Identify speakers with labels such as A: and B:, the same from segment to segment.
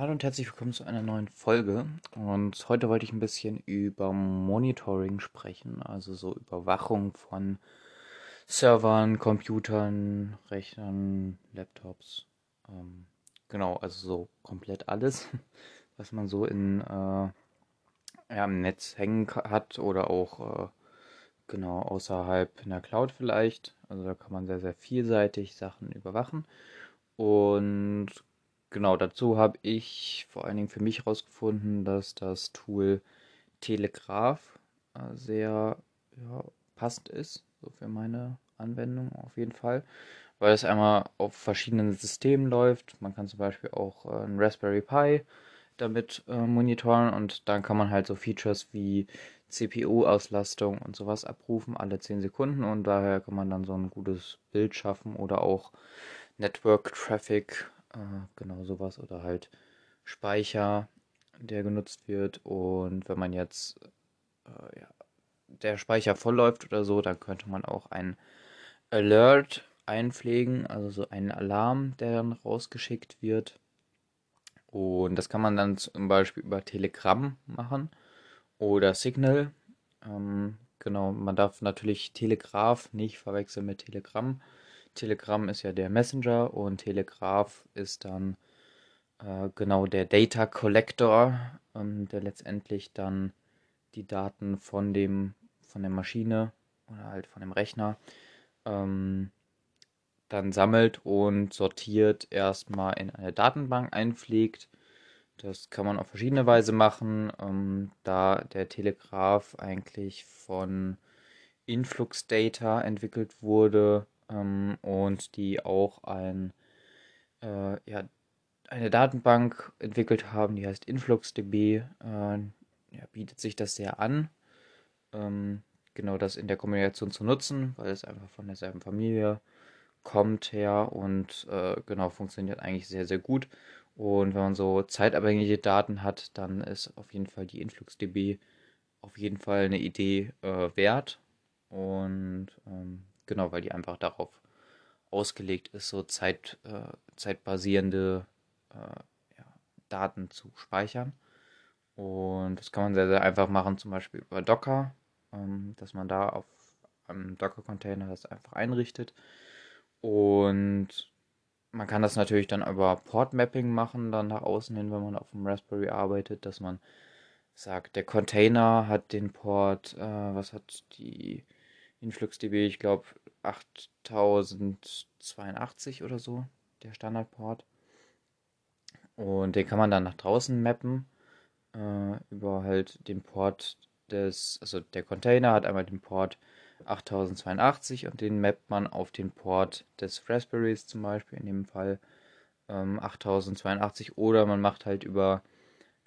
A: Hallo und herzlich willkommen zu einer neuen Folge. Und heute wollte ich ein bisschen über Monitoring sprechen, also so Überwachung von Servern, Computern, Rechnern, Laptops. Ähm, genau, also so komplett alles, was man so in, äh, ja, im Netz hängen hat oder auch äh, genau außerhalb in der Cloud vielleicht. Also da kann man sehr, sehr vielseitig Sachen überwachen. Und genau dazu habe ich vor allen Dingen für mich herausgefunden, dass das Tool Telegraph äh, sehr ja, passend ist, so für meine Anwendung auf jeden Fall, weil es einmal auf verschiedenen Systemen läuft. Man kann zum Beispiel auch äh, ein Raspberry Pi damit äh, monitoren und dann kann man halt so Features wie CPU-Auslastung und sowas abrufen alle 10 Sekunden und daher kann man dann so ein gutes Bild schaffen oder auch Network Traffic, äh, genau sowas oder halt Speicher, der genutzt wird und wenn man jetzt äh, ja, der Speicher vollläuft oder so, dann könnte man auch ein Alert einpflegen, also so einen Alarm, der dann rausgeschickt wird. Und das kann man dann zum Beispiel über Telegram machen oder Signal. Ähm, genau, man darf natürlich Telegraph nicht verwechseln mit Telegram. Telegram ist ja der Messenger und Telegraph ist dann äh, genau der Data Collector, ähm, der letztendlich dann die Daten von dem von der Maschine oder halt von dem Rechner ähm, dann sammelt und sortiert erstmal in eine Datenbank einpflegt. Das kann man auf verschiedene Weise machen, ähm, da der Telegraph eigentlich von Influx Data entwickelt wurde ähm, und die auch ein, äh, ja, eine Datenbank entwickelt haben, die heißt InfluxDB, äh, ja, bietet sich das sehr an, ähm, genau das in der Kommunikation zu nutzen, weil es einfach von derselben Familie kommt her und äh, genau funktioniert eigentlich sehr, sehr gut. Und wenn man so zeitabhängige Daten hat, dann ist auf jeden Fall die InfluxDB auf jeden Fall eine Idee äh, wert. Und ähm, genau, weil die einfach darauf ausgelegt ist, so Zeit, äh, zeitbasierende äh, ja, Daten zu speichern. Und das kann man sehr, sehr einfach machen, zum Beispiel über Docker, ähm, dass man da auf einem Docker-Container das einfach einrichtet. Und man kann das natürlich dann über Port-Mapping machen, dann nach außen hin, wenn man auf dem Raspberry arbeitet, dass man sagt, der Container hat den Port, äh, was hat die InfluxDB, ich glaube 8082 oder so, der Standardport. Und den kann man dann nach draußen mappen, äh, über halt den Port des, also der Container hat einmal den Port 8082 und den mappt man auf den Port des Raspberries zum Beispiel, in dem Fall ähm, 8082 oder man macht halt über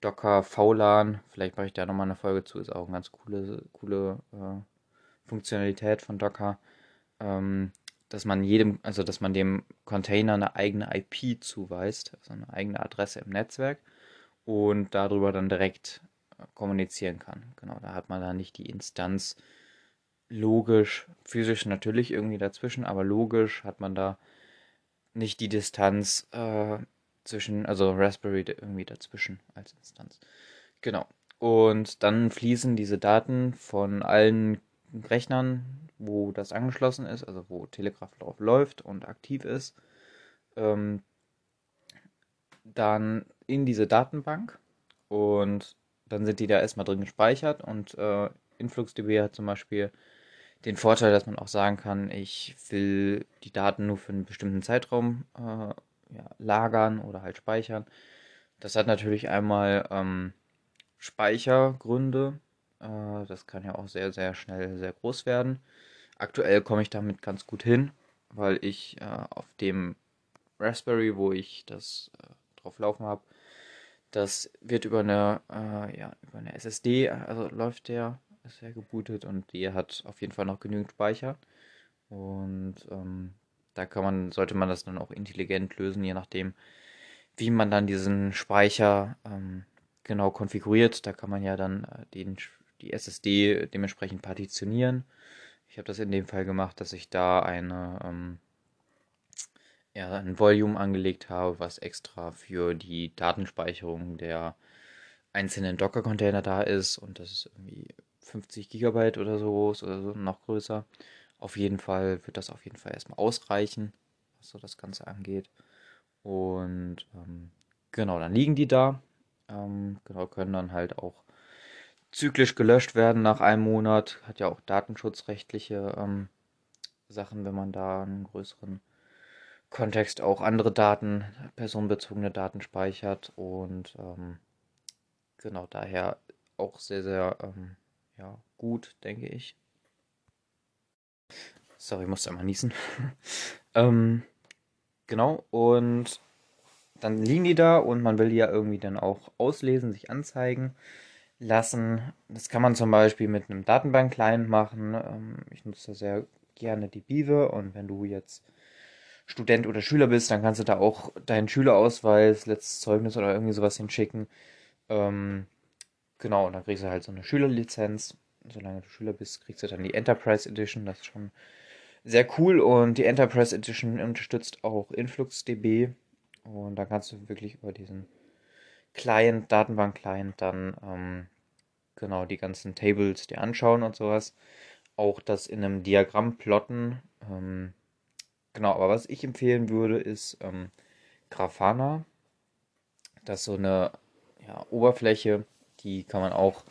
A: Docker VLAN, vielleicht mache ich da nochmal eine Folge zu, ist auch eine ganz coole, coole äh, Funktionalität von Docker, ähm, dass man jedem, also dass man dem Container eine eigene IP zuweist, also eine eigene Adresse im Netzwerk und darüber dann direkt äh, kommunizieren kann. Genau, da hat man dann nicht die Instanz logisch, physisch natürlich irgendwie dazwischen, aber logisch hat man da nicht die Distanz äh, zwischen, also Raspberry irgendwie dazwischen als Instanz. Genau. Und dann fließen diese Daten von allen Rechnern, wo das angeschlossen ist, also wo Telegraph drauf läuft und aktiv ist, ähm, dann in diese Datenbank und dann sind die da erstmal drin gespeichert und äh, InfluxDB hat zum Beispiel den Vorteil, dass man auch sagen kann, ich will die Daten nur für einen bestimmten Zeitraum äh, ja, lagern oder halt speichern. Das hat natürlich einmal ähm, Speichergründe. Äh, das kann ja auch sehr, sehr schnell sehr groß werden. Aktuell komme ich damit ganz gut hin, weil ich äh, auf dem Raspberry, wo ich das äh, drauf laufen habe, das wird über eine, ja, über eine SSD, also läuft der ist ja gebootet und die hat auf jeden Fall noch genügend Speicher. Und ähm, da kann man, sollte man das dann auch intelligent lösen, je nachdem, wie man dann diesen Speicher ähm, genau konfiguriert. Da kann man ja dann äh, den, die SSD dementsprechend partitionieren. Ich habe das in dem Fall gemacht, dass ich da eine ähm, ja, ein Volume angelegt habe, was extra für die Datenspeicherung der einzelnen Docker-Container da ist und das ist irgendwie 50 Gigabyte oder so groß oder so, noch größer. Auf jeden Fall wird das auf jeden Fall erstmal ausreichen, was so das Ganze angeht. Und ähm, genau, dann liegen die da. Ähm, genau, können dann halt auch zyklisch gelöscht werden nach einem Monat. Hat ja auch datenschutzrechtliche ähm, Sachen, wenn man da einen größeren Kontext auch andere Daten, personenbezogene Daten speichert. Und ähm, genau daher auch sehr, sehr ähm, ja, gut, denke ich. Sorry, ich musste einmal niesen. ähm, genau, und dann liegen die da und man will die ja irgendwie dann auch auslesen, sich anzeigen lassen. Das kann man zum Beispiel mit einem Datenbank-Client machen. Ähm, ich nutze sehr gerne die Bive und wenn du jetzt Student oder Schüler bist, dann kannst du da auch deinen Schülerausweis, letztes Zeugnis oder irgendwie sowas hinschicken. Ähm, genau, und dann kriegst du halt so eine Schülerlizenz. Solange du Schüler bist, kriegst du dann die Enterprise Edition. Das ist schon sehr cool und die Enterprise Edition unterstützt auch InfluxDB. Und da kannst du wirklich über diesen Client, Datenbank-Client dann ähm, genau die ganzen Tables dir anschauen und sowas. Auch das in einem Diagramm plotten. Ähm, genau, aber was ich empfehlen würde, ist ähm, Grafana. Das ist so eine ja, Oberfläche, die kann man auch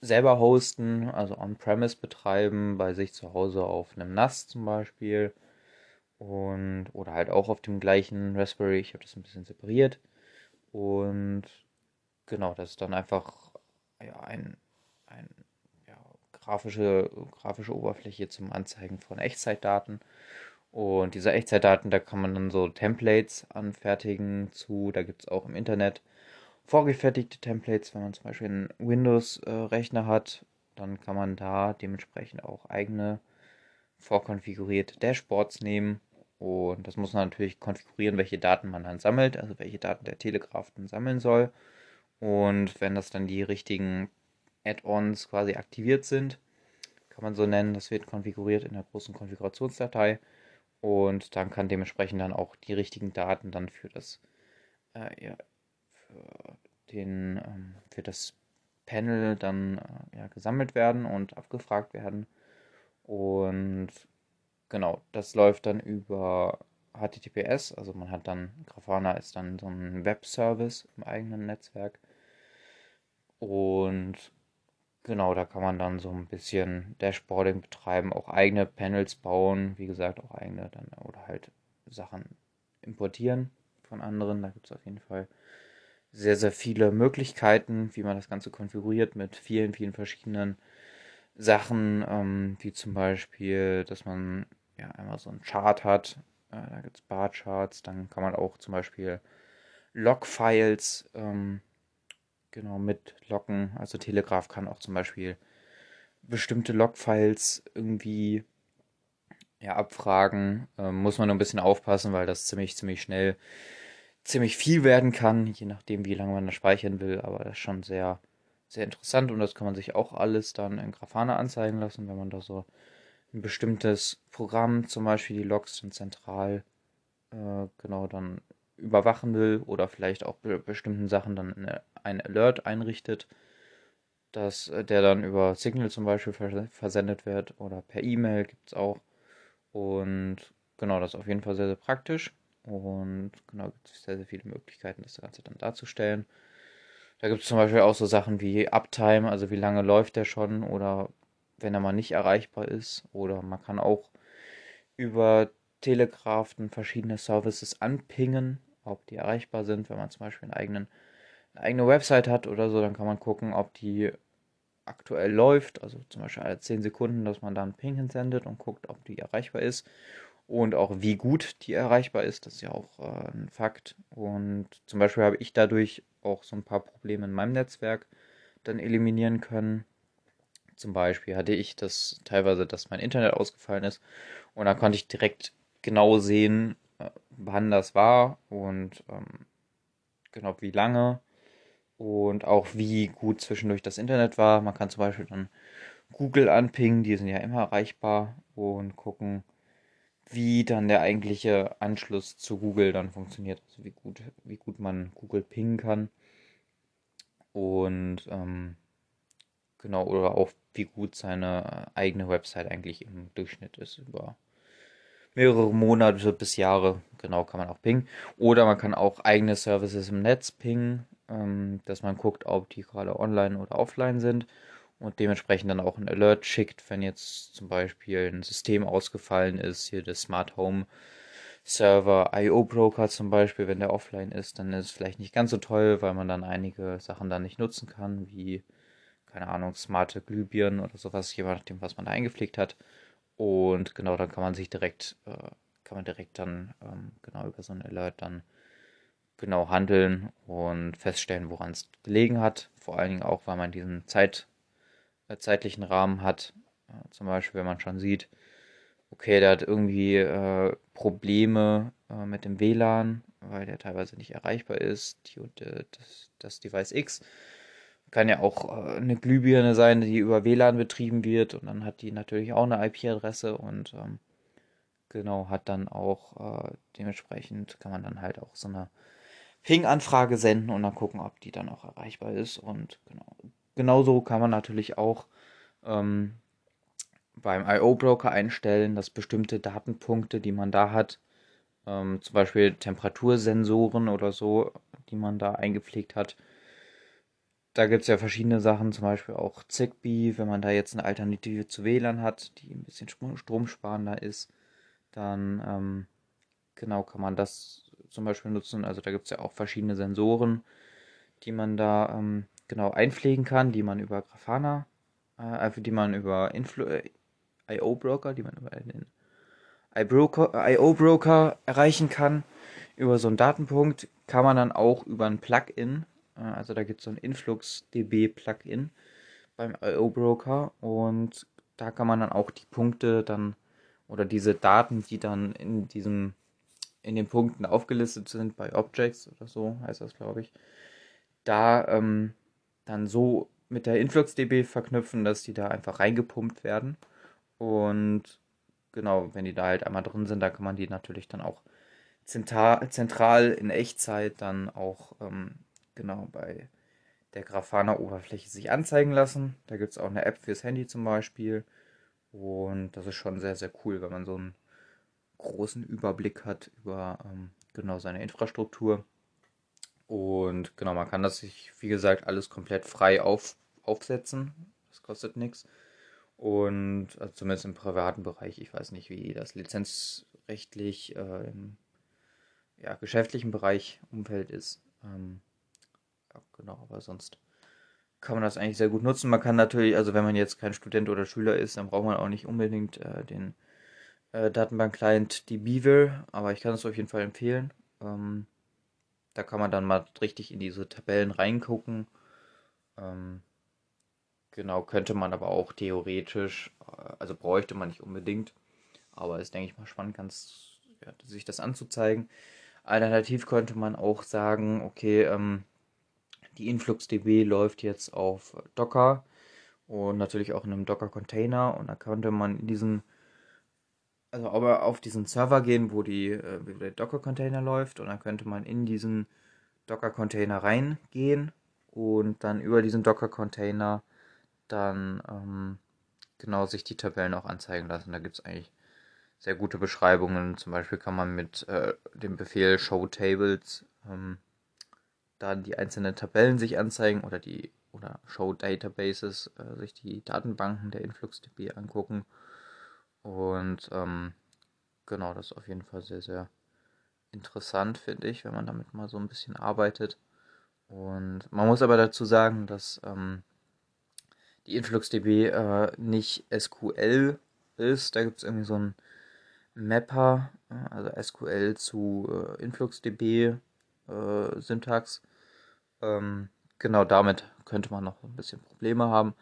A: selber hosten, also on-premise betreiben, bei sich zu Hause auf einem NAS zum Beispiel. Und, oder halt auch auf dem gleichen Raspberry. Ich habe das ein bisschen separiert. Und genau, das ist dann einfach ja, ein, ein ja, grafische, grafische Oberfläche zum Anzeigen von Echtzeitdaten. Und diese Echtzeitdaten, da kann man dann so Templates anfertigen zu. Da gibt es auch im Internet vorgefertigte Templates, wenn man zum Beispiel einen Windows-Rechner hat, dann kann man da dementsprechend auch eigene vorkonfigurierte Dashboards nehmen. Und das muss man natürlich konfigurieren, welche Daten man dann sammelt, also welche Daten der Telegraph dann sammeln soll. Und wenn das dann die richtigen Add-ons quasi aktiviert sind, kann man so nennen, das wird konfiguriert in der großen Konfigurationsdatei. Und dann kann dementsprechend dann auch die richtigen Daten dann für das äh, ja, für den ähm, für das Panel dann äh, ja, gesammelt werden und abgefragt werden. Und genau, das läuft dann über HTTPS, also man hat dann, Grafana ist dann so ein Webservice im eigenen Netzwerk. Und genau, da kann man dann so ein bisschen Dashboarding betreiben, auch eigene Panels bauen, wie gesagt, auch eigene dann oder halt Sachen importieren von anderen. Da gibt es auf jeden Fall sehr, sehr viele Möglichkeiten, wie man das Ganze konfiguriert mit vielen, vielen verschiedenen Sachen, ähm, wie zum Beispiel, dass man ja einmal so einen Chart hat, äh, da gibt es Barcharts, dann kann man auch zum Beispiel Logfiles ähm, genau mit locken. Also Telegraph kann auch zum Beispiel bestimmte Logfiles irgendwie ja, abfragen. Ähm, muss man nur ein bisschen aufpassen, weil das ziemlich, ziemlich schnell ziemlich viel werden kann, je nachdem, wie lange man das speichern will. Aber das ist schon sehr, sehr interessant und das kann man sich auch alles dann in Grafana anzeigen lassen, wenn man da so ein bestimmtes Programm, zum Beispiel die Logs dann zentral, äh, genau dann überwachen will oder vielleicht auch bei bestimmten Sachen dann ein Alert einrichtet, dass äh, der dann über Signal zum Beispiel versendet wird oder per E-Mail gibt es auch. Und genau, das ist auf jeden Fall sehr, sehr praktisch. Und genau, gibt es sehr, sehr viele Möglichkeiten, das Ganze dann darzustellen. Da gibt es zum Beispiel auch so Sachen wie Uptime, also wie lange läuft der schon oder wenn er mal nicht erreichbar ist. Oder man kann auch über Telegraphen verschiedene Services anpingen, ob die erreichbar sind. Wenn man zum Beispiel einen eigenen, eine eigene Website hat oder so, dann kann man gucken, ob die aktuell läuft. Also zum Beispiel alle 10 Sekunden, dass man da einen Ping hinsendet und guckt, ob die erreichbar ist und auch wie gut die erreichbar ist. Das ist ja auch äh, ein Fakt. Und zum Beispiel habe ich dadurch auch so ein paar Probleme in meinem Netzwerk dann eliminieren können. Zum Beispiel hatte ich das teilweise, dass mein Internet ausgefallen ist und da konnte ich direkt genau sehen, äh, wann das war und ähm, genau wie lange und auch wie gut zwischendurch das Internet war. Man kann zum Beispiel dann Google anpingen, die sind ja immer erreichbar und gucken, wie dann der eigentliche Anschluss zu Google dann funktioniert, also wie gut, wie gut man Google pingen kann. Und ähm, genau, oder auch wie gut seine eigene Website eigentlich im Durchschnitt ist über mehrere Monate bis Jahre. Genau, kann man auch pingen. Oder man kann auch eigene Services im Netz pingen, ähm, dass man guckt, ob die gerade online oder offline sind und dementsprechend dann auch ein Alert schickt, wenn jetzt zum Beispiel ein System ausgefallen ist, hier der Smart Home Server IO Broker zum Beispiel, wenn der offline ist, dann ist es vielleicht nicht ganz so toll, weil man dann einige Sachen dann nicht nutzen kann, wie, keine Ahnung, smarte Glühbirnen oder sowas, je nachdem, was man da eingepflegt hat. Und genau, dann kann man sich direkt, äh, kann man direkt dann ähm, genau über so ein Alert dann genau handeln und feststellen, woran es gelegen hat. Vor allen Dingen auch, weil man diesen Zeit, äh, zeitlichen Rahmen hat. Äh, zum Beispiel, wenn man schon sieht, okay, der hat irgendwie äh, Probleme äh, mit dem WLAN, weil der teilweise nicht erreichbar ist. Die, äh, das, das Device X kann ja auch äh, eine Glühbirne sein, die über WLAN betrieben wird und dann hat die natürlich auch eine IP-Adresse und ähm, genau hat dann auch äh, dementsprechend kann man dann halt auch so eine Ping-Anfrage senden und dann gucken, ob die dann auch erreichbar ist und genau genauso kann man natürlich auch ähm, beim IO-Broker einstellen, dass bestimmte Datenpunkte, die man da hat, ähm, zum Beispiel Temperatursensoren oder so, die man da eingepflegt hat, da gibt es ja verschiedene Sachen, zum Beispiel auch Zigbee, wenn man da jetzt eine Alternative zu WLAN hat, die ein bisschen stromsparender ist, dann ähm, genau kann man das zum Beispiel nutzen. Also da gibt es ja auch verschiedene Sensoren, die man da ähm, genau einpflegen kann, die man über Grafana, äh, die man über äh, IO-Broker, die man über den IO-Broker erreichen kann. Über so einen Datenpunkt kann man dann auch über ein Plugin also da gibt es so ein InfluxDB-Plugin beim IO-Broker und da kann man dann auch die Punkte dann oder diese Daten, die dann in diesem in den Punkten aufgelistet sind bei Objects oder so heißt das glaube ich, da ähm, dann so mit der InfluxDB verknüpfen, dass die da einfach reingepumpt werden. Und genau, wenn die da halt einmal drin sind, da kann man die natürlich dann auch zentral in Echtzeit dann auch ähm, genau bei der Grafana-Oberfläche sich anzeigen lassen. Da gibt es auch eine App fürs Handy zum Beispiel. Und das ist schon sehr, sehr cool, wenn man so einen großen Überblick hat über ähm, genau seine Infrastruktur. Und genau, man kann das sich, wie gesagt, alles komplett frei auf, aufsetzen. Das kostet nichts. Und also zumindest im privaten Bereich, ich weiß nicht, wie das lizenzrechtlich äh, im ja, geschäftlichen Bereich Umfeld ist. Ähm, genau, aber sonst kann man das eigentlich sehr gut nutzen. Man kann natürlich, also wenn man jetzt kein Student oder Schüler ist, dann braucht man auch nicht unbedingt äh, den äh, Datenbank-Client die aber ich kann es auf jeden Fall empfehlen. Ähm, da kann man dann mal richtig in diese Tabellen reingucken. Ähm, genau, könnte man aber auch theoretisch, äh, also bräuchte man nicht unbedingt, aber ist, denke ich mal, spannend, ganz, ja, sich das anzuzeigen. Alternativ könnte man auch sagen, okay, ähm, die InfluxDB läuft jetzt auf Docker und natürlich auch in einem Docker-Container und da könnte man in diesen, also aber auf diesen Server gehen, wo, die, äh, der Docker-Container läuft und dann könnte man in diesen Docker-Container reingehen und dann über diesen Docker-Container dann ähm, genau sich die Tabellen auch anzeigen lassen. Da gibt es eigentlich sehr gute Beschreibungen. Zum Beispiel kann man mit äh, dem Befehl Show Tables ähm, dann die einzelnen Tabellen sich anzeigen oder die oder Show Databases, äh, sich die Datenbanken der InfluxDB angucken. Und ähm, genau, das ist auf jeden Fall sehr, sehr interessant, finde ich, wenn man damit mal so ein bisschen arbeitet. Und man muss aber dazu sagen, dass ähm, die InfluxDB äh, nicht SQL ist. Da gibt es irgendwie so einen Mapper, äh, also SQL zu äh, InfluxDB äh, Syntax. Ähm, genau damit könnte man noch ein bisschen Probleme haben.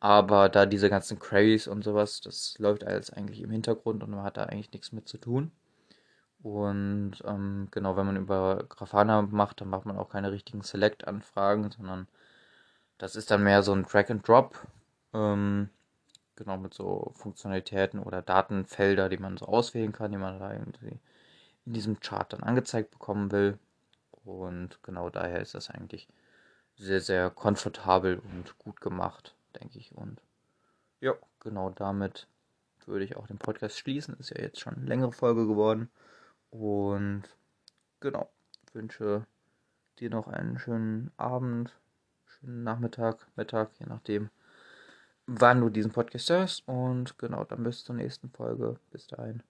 A: Aber da diese ganzen Queries und sowas, das läuft alles eigentlich im Hintergrund und man hat da eigentlich nichts mit zu tun. Und ähm, genau, wenn man über Grafana macht, dann macht man auch keine richtigen Select-Anfragen, sondern das ist dann mehr so ein Drag and Drop. Ähm, genau mit so Funktionalitäten oder Datenfelder, die man so auswählen kann, die man da irgendwie in diesem Chart dann angezeigt bekommen will. Und genau daher ist das eigentlich sehr, sehr komfortabel und gut gemacht, denke ich. Und ja, genau damit würde ich auch den Podcast schließen. Ist ja jetzt schon eine längere Folge geworden. Und genau, wünsche dir noch einen schönen Abend, schönen Nachmittag, Mittag, je nachdem, wann du diesen Podcast hörst. Und genau, dann bis zur nächsten Folge. Bis dahin.